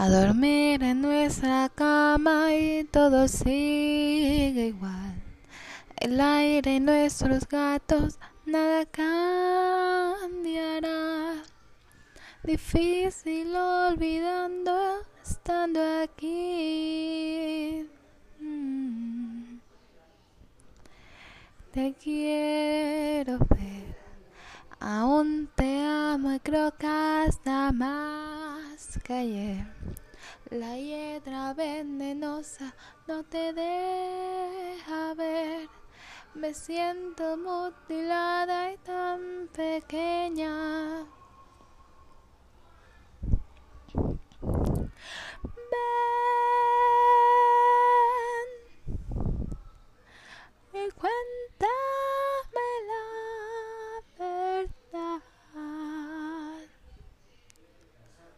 a dormir en nuestra cama y todo sigue igual. El aire y nuestros gatos, nada cambiará. Difícil olvidando estando aquí. Mm. Te quiero hasta más ayer. La hiedra venenosa no te deja ver. Me siento mutilada y tan.